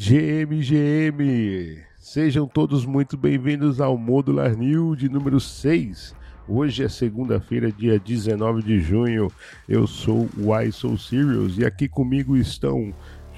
GMGM! Sejam todos muito bem-vindos ao Modular New de número 6. Hoje é segunda-feira, dia 19 de junho. Eu sou o I Soul Serious e aqui comigo estão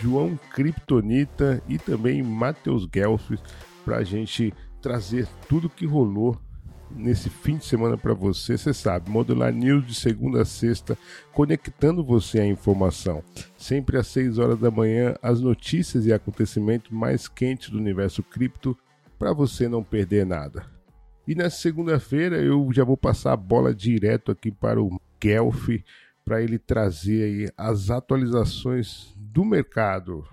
João Kryptonita e também Matheus Guelph para a gente trazer tudo que rolou nesse fim de semana para você. Você sabe, Modular News de segunda a sexta, conectando você à informação. Sempre às 6 horas da manhã, as notícias e acontecimentos mais quentes do universo cripto para você não perder nada. E nessa segunda-feira eu já vou passar a bola direto aqui para o Guelph para ele trazer aí as atualizações do mercado.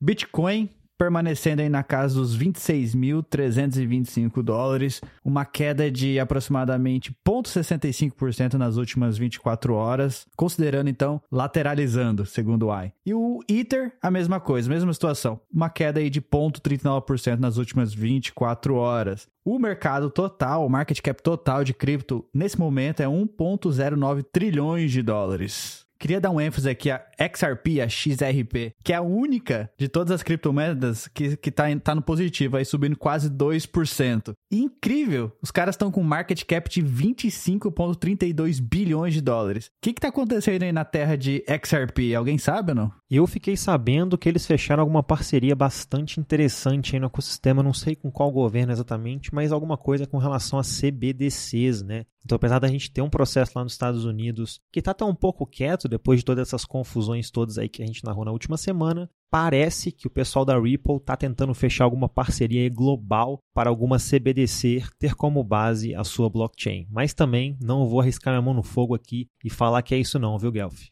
Bitcoin permanecendo aí na casa dos 26.325 dólares, uma queda de aproximadamente 0,65% nas últimas 24 horas, considerando então lateralizando, segundo o AI. E o Ether, a mesma coisa, mesma situação, uma queda aí de 0,39% nas últimas 24 horas. O mercado total, o market cap total de cripto nesse momento é 1,09 trilhões de dólares. Queria dar um ênfase aqui a XRP, a XRP, que é a única de todas as criptomoedas que, que tá, tá no positivo, aí subindo quase 2%. E incrível! Os caras estão com market cap de 25,32 bilhões de dólares. O que, que tá acontecendo aí na terra de XRP? Alguém sabe ou não? Eu fiquei sabendo que eles fecharam alguma parceria bastante interessante aí no ecossistema, não sei com qual governo exatamente, mas alguma coisa com relação a CBDCs, né? Então, apesar da gente ter um processo lá nos Estados Unidos que está tão um pouco quieto depois de todas essas confusões todas aí que a gente narrou na última semana, parece que o pessoal da Ripple está tentando fechar alguma parceria global para alguma CBDC ter como base a sua blockchain. Mas também não vou arriscar minha mão no fogo aqui e falar que é isso não, viu, Guelph?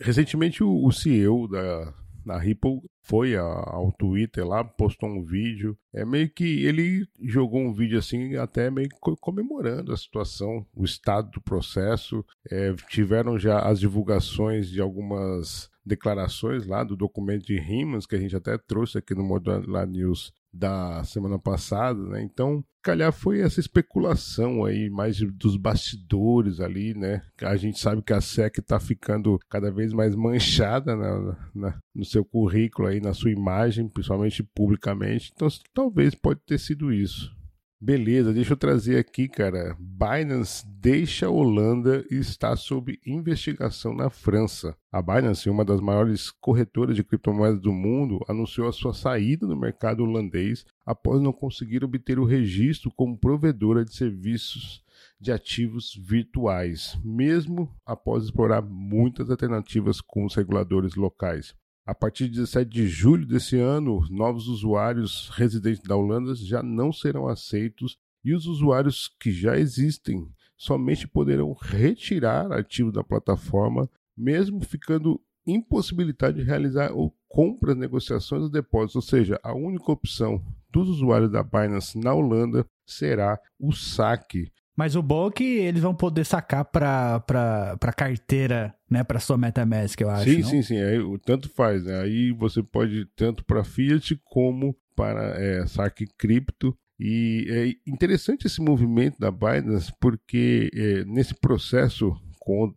Recentemente o CEO da, da Ripple foi ao Twitter lá, postou um vídeo. É meio que ele jogou um vídeo assim, até meio comemorando a situação, o estado do processo. É, tiveram já as divulgações de algumas declarações lá do documento de Rimas, que a gente até trouxe aqui no Modular News da semana passada, né? Então, calhar foi essa especulação aí, mais dos bastidores ali, né? A gente sabe que a SEC está ficando cada vez mais manchada na, na, no seu currículo aí, na sua imagem, principalmente publicamente. Então, talvez pode ter sido isso. Beleza, deixa eu trazer aqui, cara. Binance deixa a Holanda e está sob investigação na França. A Binance, uma das maiores corretoras de criptomoedas do mundo, anunciou a sua saída do mercado holandês após não conseguir obter o registro como provedora de serviços de ativos virtuais, mesmo após explorar muitas alternativas com os reguladores locais. A partir de 17 de julho desse ano, novos usuários residentes da Holanda já não serão aceitos e os usuários que já existem somente poderão retirar ativos da plataforma, mesmo ficando impossibilitado de realizar ou compras, negociações ou depósitos. Ou seja, a única opção dos usuários da Binance na Holanda será o saque mas o bom é que eles vão poder sacar para para carteira, né, para sua MetaMask, eu acho. Sim, não? sim, sim. Aí, tanto faz, né? Aí você pode tanto para Fiat como para é, saque cripto. E é interessante esse movimento da Binance porque é, nesse processo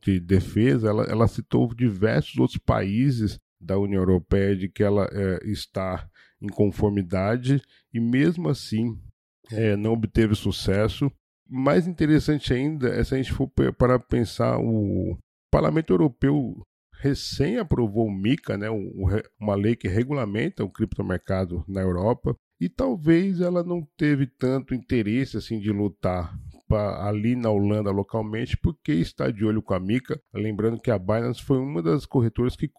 de defesa ela, ela citou diversos outros países da União Europeia de que ela é, está em conformidade e mesmo assim é, não obteve sucesso mais interessante ainda é se a gente for para pensar o Parlamento Europeu recém aprovou o MiCA, né, uma lei que regulamenta o criptomercado na Europa, e talvez ela não teve tanto interesse assim de lutar ali na Holanda localmente, porque está de olho com a Mica. Lembrando que a Binance foi uma das corretoras que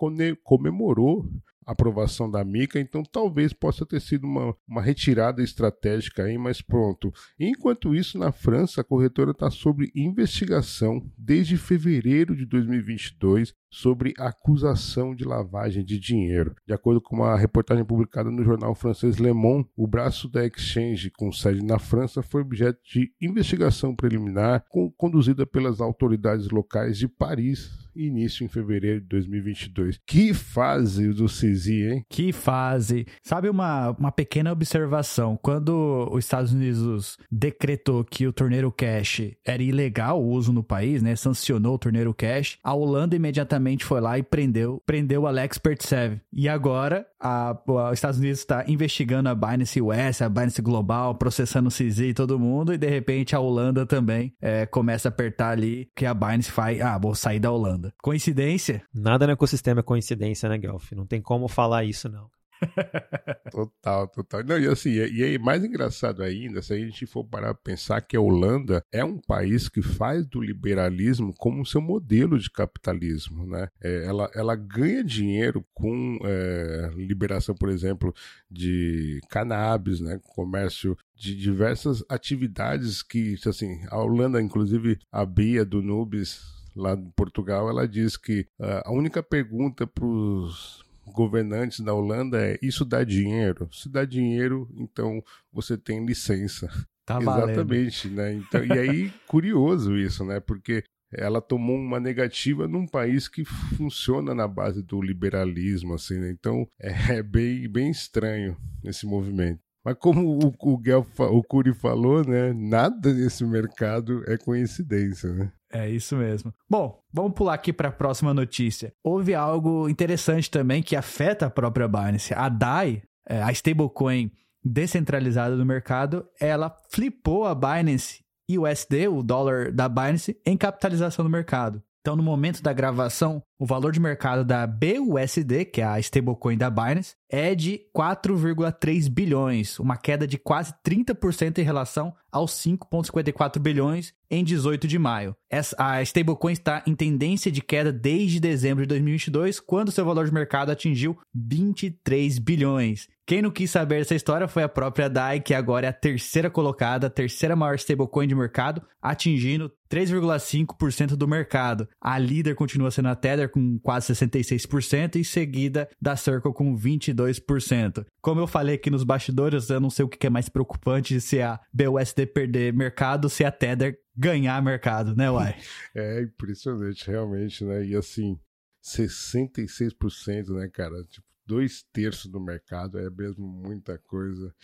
comemorou aprovação da Mica, então talvez possa ter sido uma, uma retirada estratégica aí, mas pronto. Enquanto isso, na França, a corretora está sob investigação desde fevereiro de 2022 sobre acusação de lavagem de dinheiro. De acordo com uma reportagem publicada no jornal francês Le Monde, o braço da Exchange, com sede na França, foi objeto de investigação preliminar conduzida pelas autoridades locais de Paris início em fevereiro de 2022. Que fase do CISI, hein? Que fase. Sabe uma, uma pequena observação? Quando os Estados Unidos decretou que o torneiro cash era ilegal o uso no país, né? Sancionou o torneiro cash, a Holanda imediatamente foi lá e prendeu, prendeu Alex Pertsev. E agora a, os Estados Unidos está investigando a Binance US, a Binance Global, processando o CZ e todo mundo, e de repente a Holanda também é, começa a apertar ali que a Binance faz, ah, vou sair da Holanda. Coincidência? Nada no ecossistema é coincidência, né, Guelph? Não tem como falar isso, não. total, total. Não, e assim, e é mais engraçado ainda, se a gente for parar a pensar que a Holanda é um país que faz do liberalismo como seu modelo de capitalismo, né? É, ela, ela ganha dinheiro com é, liberação, por exemplo, de cannabis, né? Comércio de diversas atividades que, assim, a Holanda, inclusive, a Bia do Nubes lá de Portugal, ela diz que uh, a única pergunta para os governantes da Holanda é: isso dá dinheiro? Se dá dinheiro, então você tem licença. Tá Exatamente, né? Então, e aí, curioso isso, né? Porque ela tomou uma negativa num país que funciona na base do liberalismo, assim, né? Então é, é bem, bem estranho esse movimento. Mas como o, o, Guel, o Curi falou, né? Nada nesse mercado é coincidência, né? É isso mesmo. Bom, vamos pular aqui para a próxima notícia. Houve algo interessante também que afeta a própria Binance. A DAI, é, a stablecoin descentralizada do mercado, ela flipou a Binance e o USD, o dólar da Binance, em capitalização do mercado. Então, no momento da gravação, o valor de mercado da BUSD, que é a stablecoin da Binance, é de 4,3 bilhões, uma queda de quase 30% em relação aos 5,54 bilhões em 18 de maio. A stablecoin está em tendência de queda desde dezembro de 2022, quando seu valor de mercado atingiu 23 bilhões. Quem não quis saber dessa história foi a própria DAI, que agora é a terceira colocada, a terceira maior stablecoin de mercado, atingindo 3,5% do mercado. A líder continua sendo a Tether com quase 66% e seguida da Circle com 22%. Como eu falei aqui nos bastidores, eu não sei o que é mais preocupante se a BUSD perder mercado, se a Tether ganhar mercado, né, Uai? É impressionante, realmente, né? E assim, 66%, né, cara? Tipo, dois terços do mercado é mesmo muita coisa.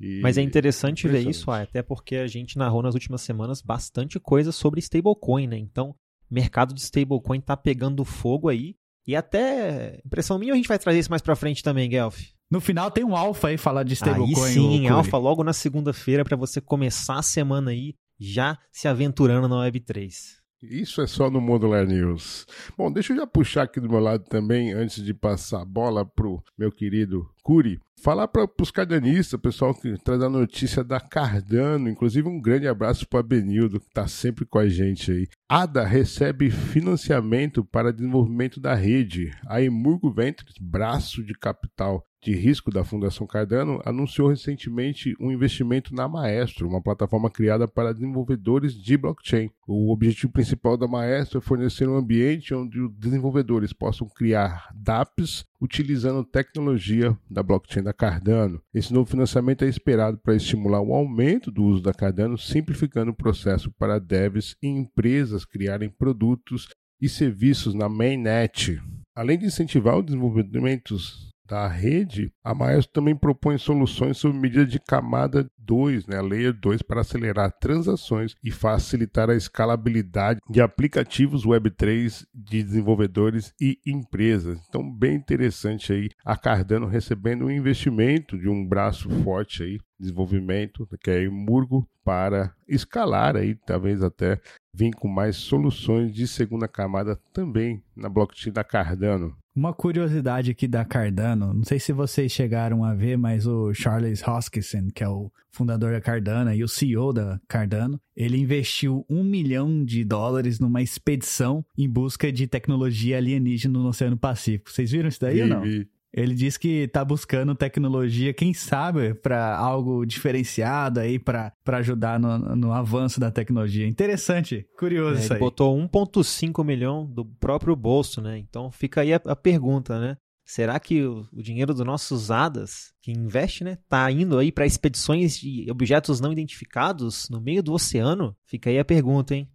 E... Mas é interessante ver isso, até porque a gente narrou nas últimas semanas bastante coisa sobre stablecoin, né? Então, mercado de stablecoin tá pegando fogo aí. E até, impressão minha, a gente vai trazer isso mais pra frente também, Guelph. No final tem um alfa aí falar de stablecoin. Aí sim, alfa logo na segunda-feira para você começar a semana aí já se aventurando na Web3. Isso é só no Modular News. Bom, deixa eu já puxar aqui do meu lado também, antes de passar a bola pro meu querido Curi. Falar para os cardanistas, pessoal que traz a notícia da Cardano, inclusive um grande abraço para Benildo, que está sempre com a gente aí. ADA recebe financiamento para desenvolvimento da rede. A Emurgo Ventures, braço de capital de risco da Fundação Cardano, anunciou recentemente um investimento na Maestro, uma plataforma criada para desenvolvedores de blockchain. O objetivo principal da Maestro é fornecer um ambiente onde os desenvolvedores possam criar dApps utilizando tecnologia da blockchain da Cardano. Esse novo financiamento é esperado para estimular o aumento do uso da Cardano, simplificando o processo para devs e empresas criarem produtos e serviços na mainnet. Além de incentivar o desenvolvimento da rede, a Maestro também propõe soluções sob medida de camada 2, né, Layer 2, para acelerar transações e facilitar a escalabilidade de aplicativos Web3 de desenvolvedores e empresas. Então, bem interessante aí a Cardano recebendo um investimento de um braço forte aí, desenvolvimento, que é Murgo, para escalar aí, talvez até vir com mais soluções de segunda camada também na blockchain da Cardano. Uma curiosidade aqui da Cardano, não sei se vocês chegaram a ver, mas o Charles Hoskinson, que é o fundador da Cardano e o CEO da Cardano, ele investiu um milhão de dólares numa expedição em busca de tecnologia alienígena no Oceano Pacífico. Vocês viram isso daí vi, ou não? Vi. Ele diz que está buscando tecnologia, quem sabe, para algo diferenciado aí, para ajudar no, no, avanço da tecnologia. Interessante, curioso é, isso aí. Ele botou 1,5 milhão do próprio bolso, né? Então fica aí a, a pergunta, né? Será que o, o, dinheiro dos nossos ADAS, que investe, né, tá indo aí para expedições de objetos não identificados no meio do oceano? Fica aí a pergunta, hein?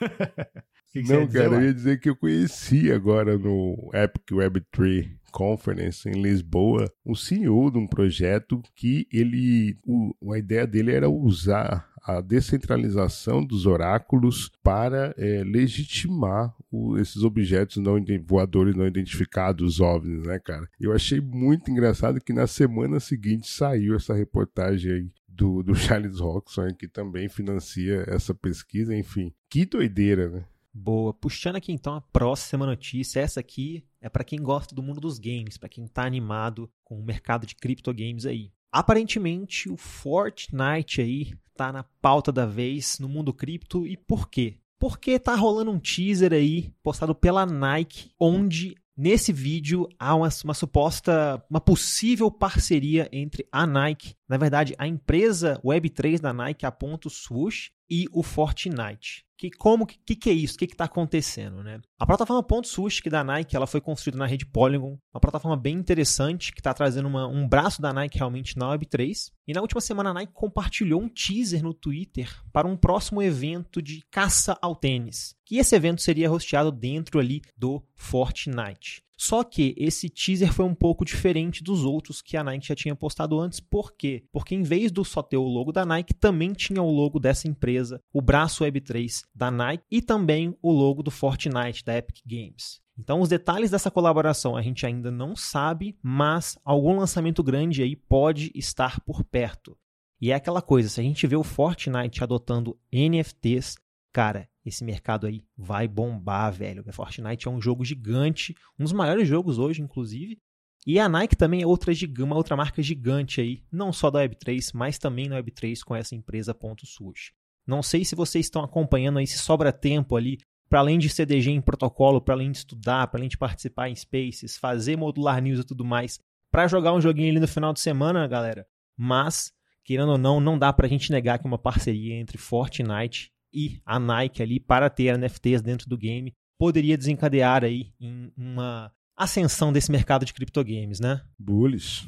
Que que Não, cara, dizer, eu ia dizer que eu conheci agora no Epic Web3 Conference em Lisboa, o CEO de um projeto que ele, o, a ideia dele era usar a descentralização dos oráculos para é, legitimar o, esses objetos não voadores não identificados, OVNIs, né, cara? Eu achei muito engraçado que na semana seguinte saiu essa reportagem aí do, do Charles Roxon, que também financia essa pesquisa, enfim. Que doideira, né? Boa. Puxando aqui então a próxima notícia. Essa aqui é para quem gosta do mundo dos games, para quem está animado com o mercado de criptogames aí. Aparentemente o Fortnite aí tá na pauta da vez no mundo cripto e por quê? Porque tá rolando um teaser aí postado pela Nike onde Nesse vídeo há uma, uma, suposta, uma possível parceria entre a Nike, na verdade a empresa Web3 da Nike, a Ponto Swoosh, e o Fortnite. Que como que, que é isso? O que está acontecendo, né? A plataforma Ponto Swoosh da Nike, ela foi construída na rede Polygon, uma plataforma bem interessante que está trazendo uma, um braço da Nike realmente na Web3. E na última semana a Nike compartilhou um teaser no Twitter para um próximo evento de caça ao tênis. Que esse evento seria hosteado dentro ali do Fortnite. Só que esse teaser foi um pouco diferente dos outros que a Nike já tinha postado antes. Por quê? Porque em vez do só ter o logo da Nike, também tinha o logo dessa empresa, o braço Web3 da Nike e também o logo do Fortnite da Epic Games. Então, os detalhes dessa colaboração a gente ainda não sabe, mas algum lançamento grande aí pode estar por perto. E é aquela coisa, se a gente vê o Fortnite adotando NFTs, cara, esse mercado aí vai bombar, velho. Fortnite é um jogo gigante, um dos maiores jogos hoje, inclusive. E a Nike também é outra, uma outra marca gigante aí, não só da Web3, mas também na Web3 com essa empresa Ponto Swoosh. Não sei se vocês estão acompanhando aí, se sobra tempo ali, para além de CDG em protocolo, para além de estudar, para além de participar em Spaces, fazer modular news e tudo mais, para jogar um joguinho ali no final de semana, galera. Mas, querendo ou não, não dá para a gente negar que uma parceria entre Fortnite e a Nike ali para ter NFTs dentro do game poderia desencadear aí em uma ascensão desse mercado de criptogames, né? Bullish.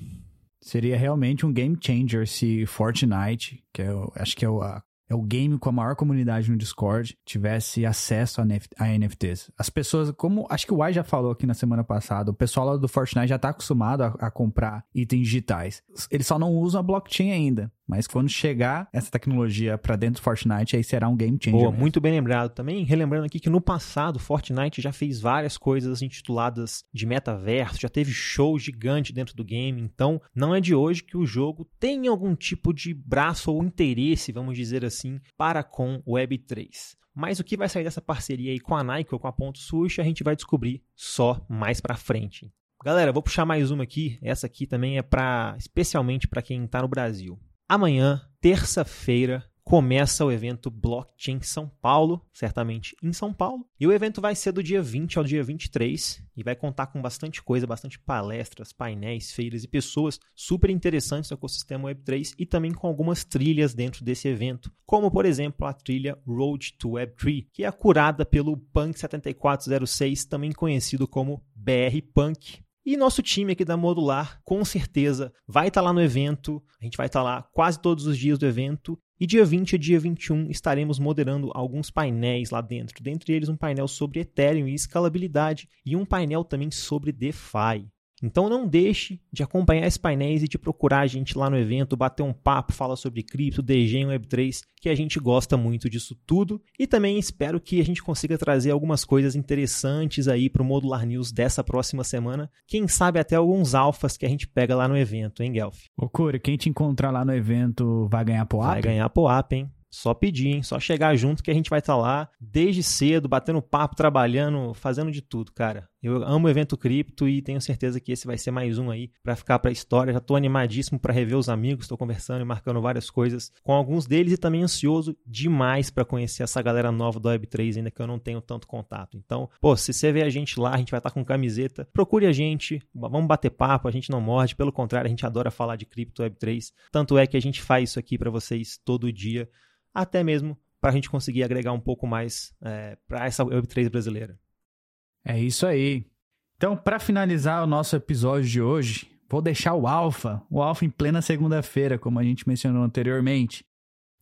Seria realmente um game changer se Fortnite, que é, acho que é a é o game com a maior comunidade no Discord, tivesse acesso a, a NFTs. As pessoas, como acho que o Y já falou aqui na semana passada, o pessoal lá do Fortnite já está acostumado a, a, comprar itens digitais. Eles só não usam a blockchain ainda. Mas quando chegar essa tecnologia para dentro do Fortnite, aí será um game changer. Boa, muito bem lembrado. Também relembrando aqui que no passado, Fortnite já fez várias coisas intituladas de metaverso, já teve show gigante dentro do game. Então, não é de hoje que o jogo tem algum tipo de braço ou interesse, vamos dizer assim, para com o Web3. Mas o que vai sair dessa parceria aí com a Nike ou com a Ponto Swoosh, a gente vai descobrir só mais para frente. Galera, vou puxar mais uma aqui. Essa aqui também é para especialmente para quem está no Brasil. Amanhã, terça-feira, começa o evento Blockchain São Paulo, certamente em São Paulo. E o evento vai ser do dia 20 ao dia 23 e vai contar com bastante coisa, bastante palestras, painéis, feiras e pessoas super interessantes do ecossistema Web3 e também com algumas trilhas dentro desse evento, como por exemplo a trilha Road to Web3, que é curada pelo Punk 7406, também conhecido como BR Punk. E nosso time aqui da Modular, com certeza, vai estar tá lá no evento. A gente vai estar tá lá quase todos os dias do evento. E dia 20 a dia 21 estaremos moderando alguns painéis lá dentro. Dentre eles, um painel sobre Ethereum e escalabilidade e um painel também sobre DeFi. Então não deixe de acompanhar esses painéis e de procurar a gente lá no evento, bater um papo, falar sobre cripto, DG e Web3, que a gente gosta muito disso tudo. E também espero que a gente consiga trazer algumas coisas interessantes aí para o Modular News dessa próxima semana. Quem sabe até alguns alfas que a gente pega lá no evento, hein, Guelph? Ô, Cura, quem te encontrar lá no evento vai ganhar POAP? Vai ganhar POAP, hein? Só pedir, hein? Só chegar junto que a gente vai estar tá lá desde cedo, batendo papo, trabalhando, fazendo de tudo, cara. Eu amo o evento cripto e tenho certeza que esse vai ser mais um aí para ficar para a história. Já estou animadíssimo para rever os amigos, estou conversando e marcando várias coisas com alguns deles e também ansioso demais para conhecer essa galera nova do Web3 ainda que eu não tenho tanto contato. Então, pô, se você vê a gente lá, a gente vai estar tá com camiseta, procure a gente, vamos bater papo, a gente não morde, pelo contrário, a gente adora falar de cripto Web3. Tanto é que a gente faz isso aqui para vocês todo dia até mesmo para a gente conseguir agregar um pouco mais é, para essa Web3 brasileira. É isso aí. Então, para finalizar o nosso episódio de hoje, vou deixar o Alpha, o Alpha em plena segunda-feira, como a gente mencionou anteriormente.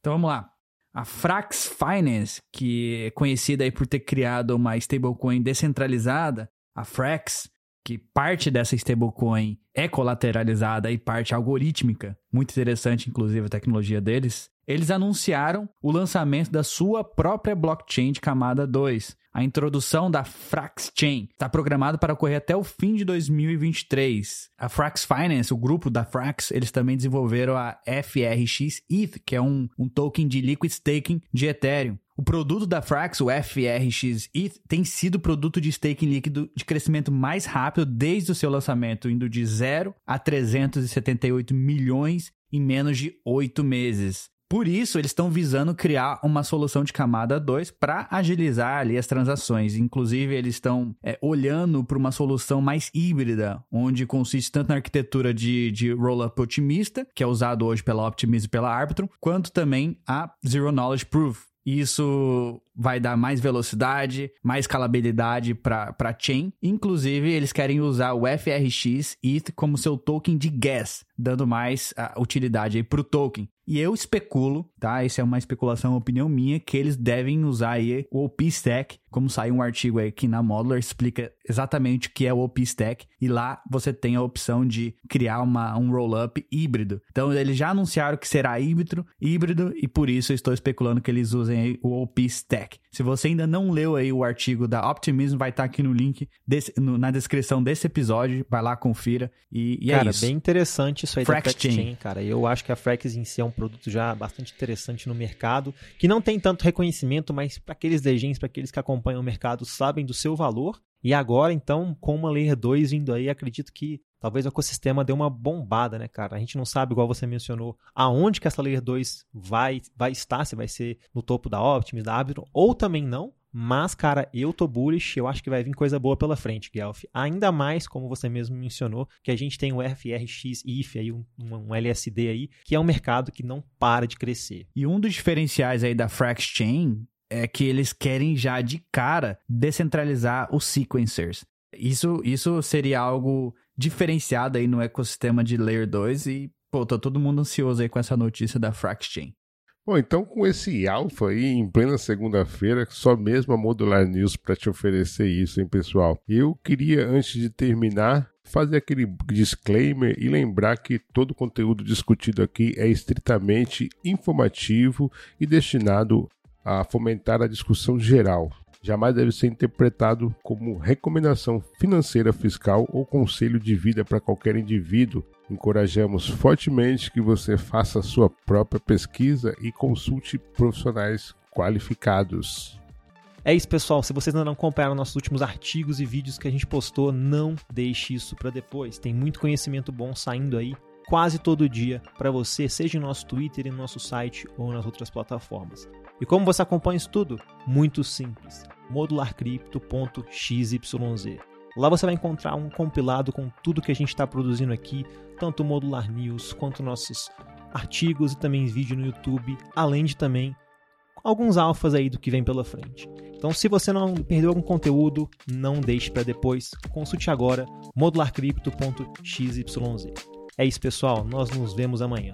Então vamos lá. A Frax Finance, que é conhecida aí por ter criado uma stablecoin descentralizada, a Frax, que parte dessa stablecoin é colateralizada e parte algorítmica, muito interessante inclusive a tecnologia deles, eles anunciaram o lançamento da sua própria blockchain de camada 2. A introdução da Frax Chain está programado para ocorrer até o fim de 2023. A Frax Finance, o grupo da Frax, eles também desenvolveram a FRX ETH, que é um, um token de liquid staking de Ethereum. O produto da Frax, o FRX ETH, tem sido o produto de staking líquido de crescimento mais rápido desde o seu lançamento, indo de 0 a 378 milhões em menos de 8 meses. Por isso, eles estão visando criar uma solução de camada 2 para agilizar ali as transações. Inclusive, eles estão é, olhando para uma solução mais híbrida, onde consiste tanto na arquitetura de, de roll-up otimista, que é usado hoje pela Optimism e pela Arbitrum, quanto também a Zero Knowledge Proof, isso vai dar mais velocidade, mais escalabilidade para a chain. Inclusive, eles querem usar o FRX ETH como seu token de gas, dando mais uh, utilidade para o token. E eu especulo, tá? Isso é uma especulação, opinião minha, que eles devem usar aí o OP Stack, como saiu um artigo aqui na Modular, explica exatamente o que é o OP Stack, e lá você tem a opção de criar uma, um rollup híbrido. Então, eles já anunciaram que será híbrido, híbrido, e por isso eu estou especulando que eles usem aí o OP Stack. Se você ainda não leu aí o artigo da Optimism, vai estar aqui no link, desse, no, na descrição desse episódio, vai lá, confira, e, e é cara, é isso. bem interessante isso aí Frax da Chain. Cara. Eu acho que a Frax em si é um produto já bastante interessante no mercado, que não tem tanto reconhecimento, mas para aqueles legends, para aqueles que acompanham o mercado, sabem do seu valor. E agora, então, com uma Layer 2 vindo aí, acredito que talvez o ecossistema dê uma bombada, né, cara? A gente não sabe, igual você mencionou, aonde que essa Layer 2 vai, vai estar, se vai ser no topo da Optimus, da Arbitrum, ou também não. Mas, cara, eu tô bullish, eu acho que vai vir coisa boa pela frente, Guelph. Ainda mais, como você mesmo mencionou, que a gente tem o FRX IF aí, um, um, LSD aí, que é um mercado que não para de crescer. E um dos diferenciais aí da Frax Chain é que eles querem já de cara descentralizar os sequencers. Isso, isso seria algo diferenciado aí no ecossistema de Layer 2 e, pô, tá todo mundo ansioso aí com essa notícia da Frax Chain. Bom, então com esse alfa aí, em plena segunda-feira, só mesmo a Modular News para te oferecer isso, hein, pessoal? Eu queria, antes de terminar, fazer aquele disclaimer e lembrar que todo o conteúdo discutido aqui é estritamente informativo e destinado a fomentar a discussão geral. Jamais deve ser interpretado como recomendação financeira fiscal ou conselho de vida para qualquer indivíduo Encorajamos fortemente que você faça sua própria pesquisa e consulte profissionais qualificados. É isso, pessoal. Se vocês ainda não acompanharam nossos últimos artigos e vídeos que a gente postou, não deixe isso para depois. Tem muito conhecimento bom saindo aí quase todo dia para você, seja no nosso Twitter, no nosso site ou nas outras plataformas. E como você acompanha isso tudo? Muito simples. modularcrypto.xyz. Lá você vai encontrar um compilado com tudo que a gente está produzindo aqui, tanto o Modular News quanto nossos artigos e também vídeo no YouTube, além de também alguns alfas aí do que vem pela frente. Então, se você não perdeu algum conteúdo, não deixe para depois. Consulte agora modularcrypto.xyz. É isso, pessoal. Nós nos vemos amanhã.